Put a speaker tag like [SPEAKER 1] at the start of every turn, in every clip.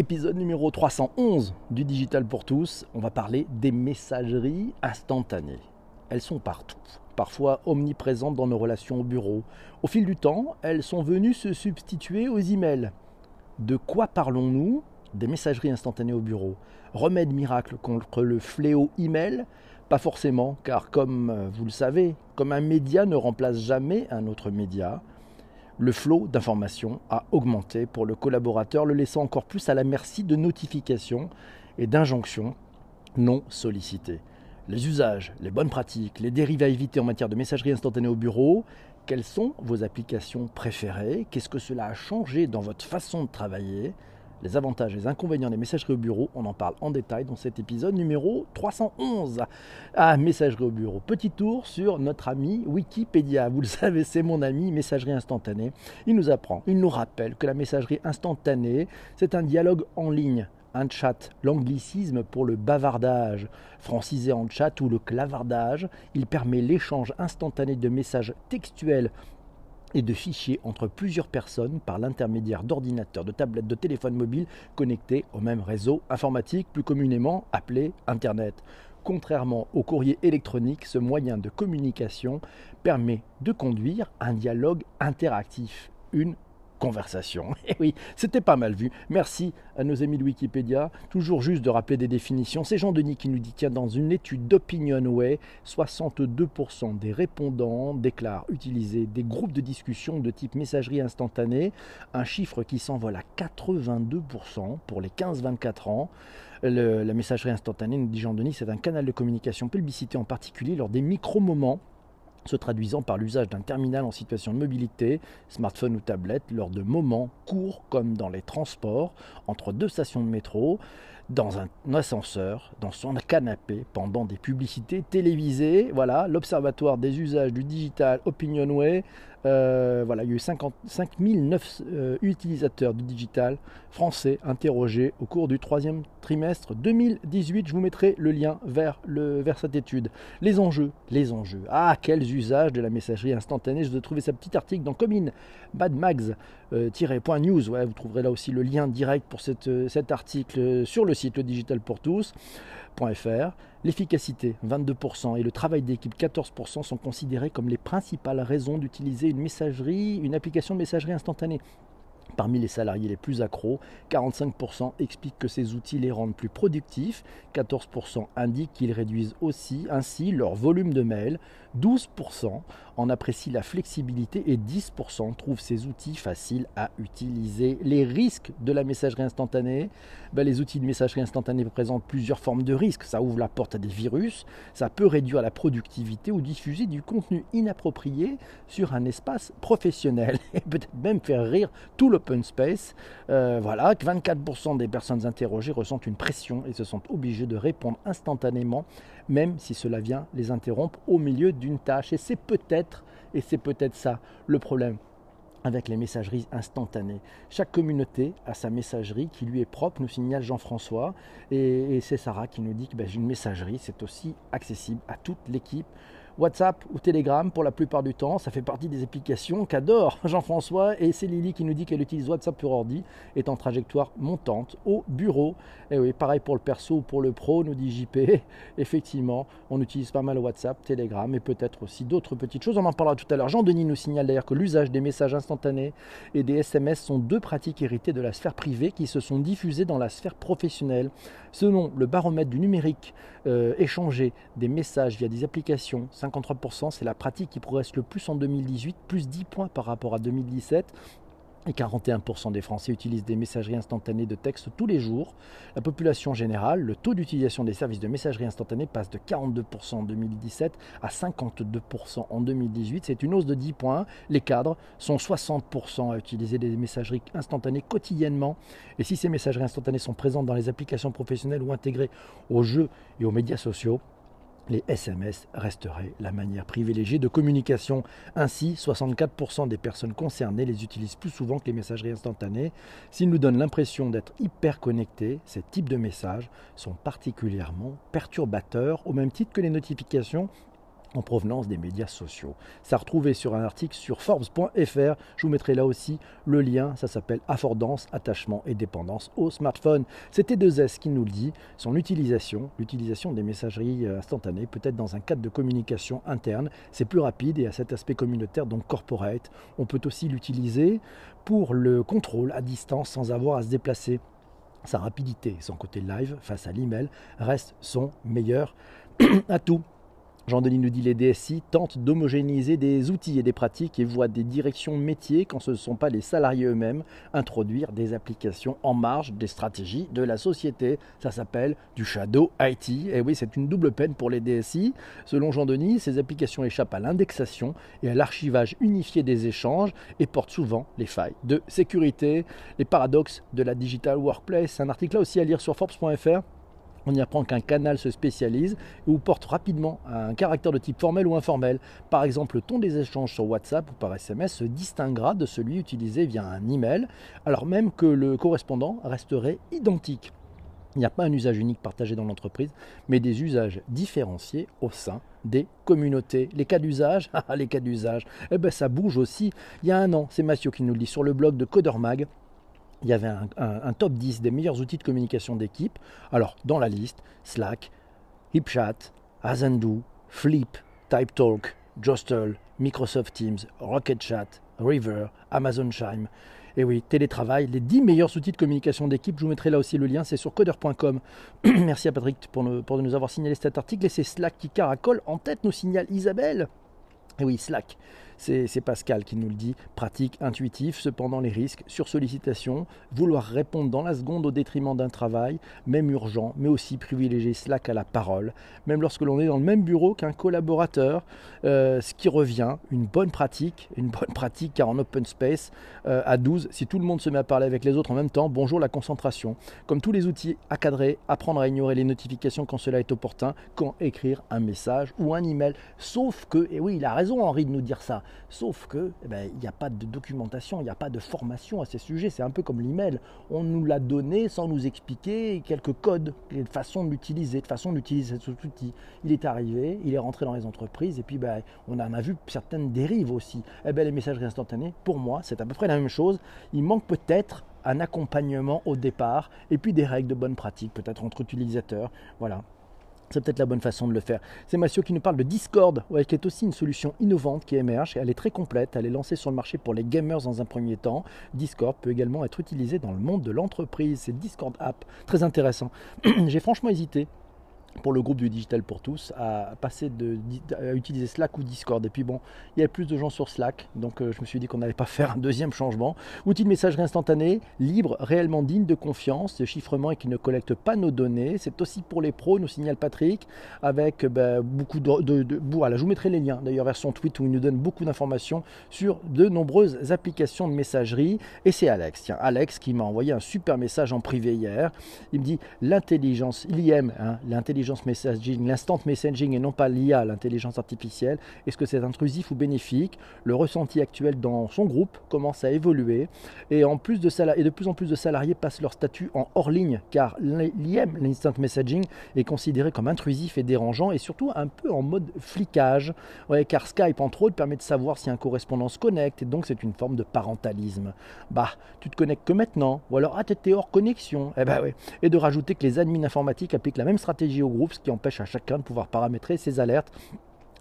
[SPEAKER 1] Épisode numéro 311 du Digital pour tous. On va parler des messageries instantanées. Elles sont partout, parfois omniprésentes dans nos relations au bureau. Au fil du temps, elles sont venues se substituer aux emails. De quoi parlons-nous Des messageries instantanées au bureau? Remède miracle contre le fléau email? Pas forcément, car comme vous le savez, comme un média ne remplace jamais un autre média, le flot d'informations a augmenté pour le collaborateur, le laissant encore plus à la merci de notifications et d'injonctions non sollicitées. Les usages, les bonnes pratiques, les dérives à éviter en matière de messagerie instantanée au bureau, quelles sont vos applications préférées? Qu'est-ce que cela a changé dans votre façon de travailler? Les avantages et les inconvénients des messageries au bureau, on en parle en détail dans cet épisode numéro 311. Ah, messagerie au bureau. Petit tour sur notre ami Wikipédia. Vous le savez, c'est mon ami messagerie instantanée. Il nous apprend, il nous rappelle que la messagerie instantanée, c'est un dialogue en ligne un chat, l'anglicisme pour le bavardage, francisé en chat ou le clavardage, il permet l'échange instantané de messages textuels et de fichiers entre plusieurs personnes par l'intermédiaire d'ordinateurs, de tablettes, de téléphones mobiles connectés au même réseau informatique, plus communément appelé Internet. Contrairement au courrier électronique, ce moyen de communication permet de conduire un dialogue interactif, une conversation. Et eh oui, c'était pas mal vu. Merci à nos amis de Wikipédia. Toujours juste de rappeler des définitions. C'est Jean-Denis qui nous dit tiens, dans une étude d'OpinionWay, 62% des répondants déclarent utiliser des groupes de discussion de type messagerie instantanée, un chiffre qui s'envole à 82% pour les 15-24 ans. la messagerie instantanée, nous dit Jean-Denis, c'est un canal de communication publicité en particulier lors des micro-moments se traduisant par l'usage d'un terminal en situation de mobilité, smartphone ou tablette, lors de moments courts comme dans les transports, entre deux stations de métro, dans un ascenseur, dans son canapé, pendant des publicités télévisées. Voilà, l'Observatoire des usages du digital Opinionway euh, voilà, il y a eu 5009 euh, utilisateurs du digital français interrogés au cours du troisième trimestre 2018. Je vous mettrai le lien vers, le, cette étude. Les enjeux, les enjeux. Ah, quels usages de la messagerie instantanée. Je vous ai trouvé ce petit article dans Commune badmags-news. Euh, vous trouverez là aussi le lien direct pour cette, cet article sur le site le digital pour tous. L'efficacité, 22%, et le travail d'équipe, 14%, sont considérés comme les principales raisons d'utiliser une messagerie, une application de messagerie instantanée. Parmi les salariés les plus accros, 45% expliquent que ces outils les rendent plus productifs, 14% indiquent qu'ils réduisent aussi ainsi leur volume de mails, 12% en apprécient la flexibilité et 10% trouvent ces outils faciles à utiliser. Les risques de la messagerie instantanée, ben, les outils de messagerie instantanée présentent plusieurs formes de risques. Ça ouvre la porte à des virus, ça peut réduire la productivité ou diffuser du contenu inapproprié sur un espace professionnel et peut-être même faire rire tout l'open space. Euh, voilà, 24% des personnes interrogées ressentent une pression et se sentent obligées de répondre instantanément, même si cela vient les interrompre au milieu d'une tâche. Et c'est peut-être, et c'est peut-être ça le problème avec les messageries instantanées. Chaque communauté a sa messagerie qui lui est propre, nous signale Jean-François, et, c'est Sarah qui nous dit que ben, une messagerie, c'est aussi accessible à toute l'équipe WhatsApp ou Telegram pour la plupart du temps. Ça fait partie des applications qu'adore Jean-François et c'est Lily qui nous dit qu'elle utilise WhatsApp pour ordi, est en trajectoire montante au bureau. Et oui, pareil pour le perso ou pour le pro, nous dit JP. Effectivement, on utilise pas mal WhatsApp, Telegram et peut-être aussi d'autres petites choses. On en parlera tout à l'heure. Jean-Denis nous signale d'ailleurs que l'usage des messages instantanés et des SMS sont deux pratiques héritées de la sphère privée qui se sont diffusées dans la sphère professionnelle. Selon le baromètre du numérique, euh, échanger des messages via des applications, 53%, c'est la pratique qui progresse le plus en 2018, plus 10 points par rapport à 2017 et 41% des Français utilisent des messageries instantanées de texte tous les jours. La population générale, le taux d'utilisation des services de messagerie instantanée passe de 42% en 2017 à 52% en 2018. C'est une hausse de 10 points. Les cadres sont 60% à utiliser des messageries instantanées quotidiennement. Et si ces messageries instantanées sont présentes dans les applications professionnelles ou intégrées aux jeux et aux médias sociaux, les SMS resteraient la manière privilégiée de communication. Ainsi, 64% des personnes concernées les utilisent plus souvent que les messageries instantanées. S'ils nous donnent l'impression d'être hyper connectés, ces types de messages sont particulièrement perturbateurs, au même titre que les notifications en provenance des médias sociaux. Ça a retrouvé sur un article sur Forbes.fr. Je vous mettrai là aussi le lien. Ça s'appelle Affordance, attachement et dépendance au smartphone. C'était 2S qui nous le dit. Son utilisation, l'utilisation des messageries euh, instantanées, peut-être dans un cadre de communication interne, c'est plus rapide et à cet aspect communautaire, donc corporate. On peut aussi l'utiliser pour le contrôle à distance sans avoir à se déplacer. Sa rapidité, son côté live face à l'email reste son meilleur atout. Jean-Denis nous dit les DSI tentent d'homogénéiser des outils et des pratiques et voient des directions métiers quand ce ne sont pas les salariés eux-mêmes introduire des applications en marge des stratégies de la société. Ça s'appelle du shadow IT. Et oui, c'est une double peine pour les DSI. Selon Jean-Denis, ces applications échappent à l'indexation et à l'archivage unifié des échanges et portent souvent les failles de sécurité. Les paradoxes de la digital workplace. Un article là aussi à lire sur Forbes.fr. On y apprend qu'un canal se spécialise ou porte rapidement un caractère de type formel ou informel. Par exemple, le ton des échanges sur WhatsApp ou par SMS se distinguera de celui utilisé via un email, alors même que le correspondant resterait identique. Il n'y a pas un usage unique partagé dans l'entreprise, mais des usages différenciés au sein des communautés. Les cas d'usage, ah, les cas d'usage, eh ben ça bouge aussi. Il y a un an, c'est Mathieu qui nous le dit sur le blog de CoderMag il y avait un, top 10 des meilleurs outils de communication d'équipe. Alors, dans la liste, Slack, HipChat, Azandu, Flip, TypeTalk, Jostle, Microsoft Teams, RocketChat, River, Amazon Chime. Et oui, télétravail, les 10 meilleurs outils de communication d'équipe. Je vous mettrai là aussi le lien, c'est sur coder.com. Merci à Patrick pour, pour nous avoir signalé cet article. Et c'est Slack qui caracole en tête, nous signale Isabelle. Et oui, Slack, c'est Pascal qui nous le dit, pratique, intuitif, cependant les risques, sur sollicitation, vouloir répondre dans la seconde au détriment d'un travail, même urgent, mais aussi privilégier Slack à la parole, même lorsque l'on est dans le même bureau qu'un collaborateur, euh, ce qui revient, une bonne pratique, une bonne pratique car en open space, euh, à 12, si tout le monde se met à parler avec les autres en même temps, bonjour la concentration. Comme tous les outils à cadrer, apprendre à ignorer les notifications quand cela est opportun, quand écrire un message ou un email. Sauf que, et oui, il a raison Henri de nous dire ça, Sauf que eh ben, il n'y a pas de documentation, il n'y a pas de formation à ces sujets. C'est un peu comme l'email. On nous l'a donné sans nous expliquer quelques codes, de façon de l'utiliser, de façon d'utiliser cet outil. Il est arrivé, il est rentré dans les entreprises et puis ben, on en a vu certaines dérives aussi. Eh ben, les messageries instantanées, pour moi, c'est à peu près la même chose. Il manque peut-être un accompagnement au départ et puis des règles de bonne pratique peut-être entre utilisateurs. Voilà. C'est peut-être la bonne façon de le faire. C'est Mathieu qui nous parle de Discord, qui est aussi une solution innovante qui émerge. Elle est très complète, elle est lancée sur le marché pour les gamers dans un premier temps. Discord peut également être utilisé dans le monde de l'entreprise. C'est Discord App, très intéressant. J'ai franchement hésité pour le groupe du Digital pour tous à passer de, à utiliser Slack ou Discord. Et puis bon, il y avait plus de gens sur Slack, donc euh, je me suis dit qu'on n'allait pas faire un deuxième changement. Outil de messagerie instantanée, libre, réellement digne de confiance, de chiffrement et qui ne collecte pas nos données. C'est aussi pour les pros, nous signale Patrick, avec ben, beaucoup de, de, voilà, je vous mettrai les liens d'ailleurs vers son tweet où il nous donne beaucoup d'informations sur de nombreuses applications de messagerie. Et c'est Alex, tiens, Alex qui m'a envoyé un super message en privé hier. Il me dit l'intelligence, l'IM, hein, l'intelligence messaging, l'instant messaging et non pas l'IA, l'intelligence artificielle, est-ce que c'est intrusif ou bénéfique? Le ressenti actuel dans son groupe commence à évoluer et, en plus de, et de plus en plus de salariés passent leur statut en hors ligne car l'IM, l'instant messaging, est considéré comme intrusif et dérangeant et surtout un peu en mode flicage. Ouais, car Skype, entre autres, permet de savoir si un correspondant se connecte et donc c'est une forme de parentalisme. Bah, tu te connectes que maintenant ou alors ah, t'es hors connexion. Eh ben ouais. Et de rajouter que les admins informatiques appliquent la même stratégie au groupe, ce qui empêche à chacun de pouvoir paramétrer ses alertes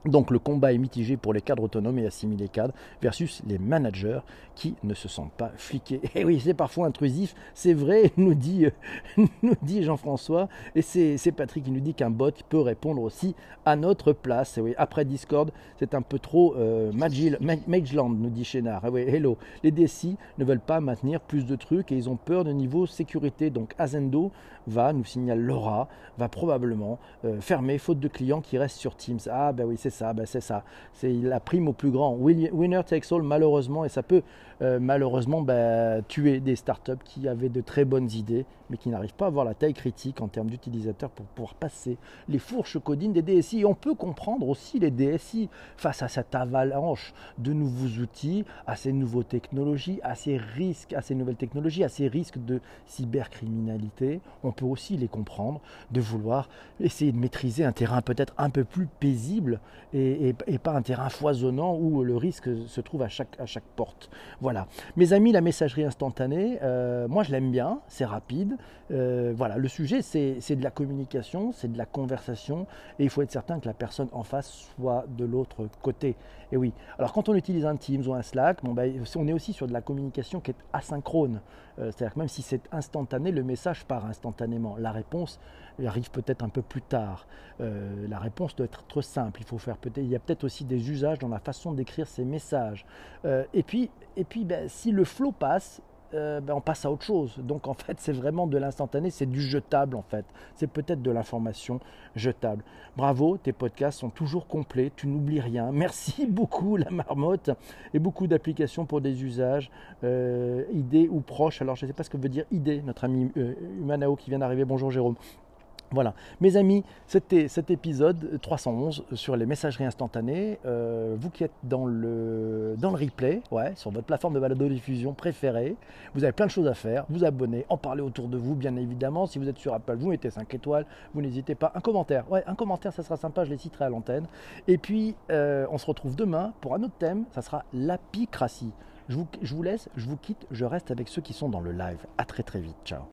[SPEAKER 1] donc le combat est mitigé pour les cadres autonomes et assimilés cadres versus les managers qui ne se sentent pas fliqués. Et oui, c'est parfois intrusif, c'est vrai, nous dit, nous dit Jean-François, et c'est Patrick qui nous dit qu'un bot peut répondre aussi à notre place. Et oui, après Discord, c'est un peu trop euh, Mageland, nous dit Chénard. Oui, hello, les DSI ne veulent pas maintenir plus de trucs et ils ont peur de niveau sécurité. Donc Azendo va, nous signale Laura, va probablement euh, fermer faute de clients qui restent sur Teams. Ah ben oui, c'est ben c'est ça. C'est la prime au plus grand. Winner takes all, malheureusement, et ça peut euh, malheureusement ben, tuer des startups qui avaient de très bonnes idées, mais qui n'arrivent pas à avoir la taille critique en termes d'utilisateurs pour pouvoir passer les fourches codines des DSI. On peut comprendre aussi les DSI face à cette avalanche de nouveaux outils, à ces nouvelles technologies, à ces risques, à ces nouvelles technologies, à ces risques de cybercriminalité. On peut aussi les comprendre de vouloir essayer de maîtriser un terrain peut-être un peu plus paisible et, pas un terrain foisonnant où le risque se trouve à chaque, à chaque porte. Voilà. Mes amis, la messagerie instantanée, euh, moi je l'aime bien, c'est rapide. Euh, voilà, le sujet c'est de la communication, c'est de la conversation et il faut être certain que la personne en face soit de l'autre côté. Et oui, alors quand on utilise un Teams ou un Slack, ben, on est aussi sur de la communication qui est asynchrone. Euh, c'est-à-dire que même si c'est instantané, le message part instantanément. La réponse arrive peut-être un peu plus tard. la réponse doit être simple. Il faut faire il y a peut-être aussi des usages dans la façon d'écrire ces messages. Et puis, et ben, si le flow passe, euh, ben, on passe à autre chose. Donc en fait, c'est vraiment de l'instantané, c'est du jetable en fait. C'est peut-être de l'information jetable. Bravo, tes podcasts sont toujours complets, tu n'oublies rien. Merci beaucoup la marmotte et beaucoup d'applications pour des usages, euh, idées ou proches. Alors je ne sais pas ce que veut dire idée, notre ami Humanao qui vient d'arriver. Bonjour Jérôme. Voilà, mes amis, c'était cet épisode 311 sur les messageries instantanées. Euh, vous qui êtes dans le, replay, ouais, sur votre plateforme de balado-diffusion préférée, vous avez plein de choses à faire. Vous abonner, en parler autour de vous, bien évidemment. Si vous êtes sur Apple, vous mettez 5 étoiles. Vous n'hésitez pas. Un commentaire, ouais, un commentaire, ça sera sympa, je les citerai à l'antenne. Et puis, euh, on se retrouve demain pour un autre thème, ça sera l'apicratie. Je vous, je vous laisse, je vous quitte, je reste avec ceux qui sont dans le live. À très très vite, ciao.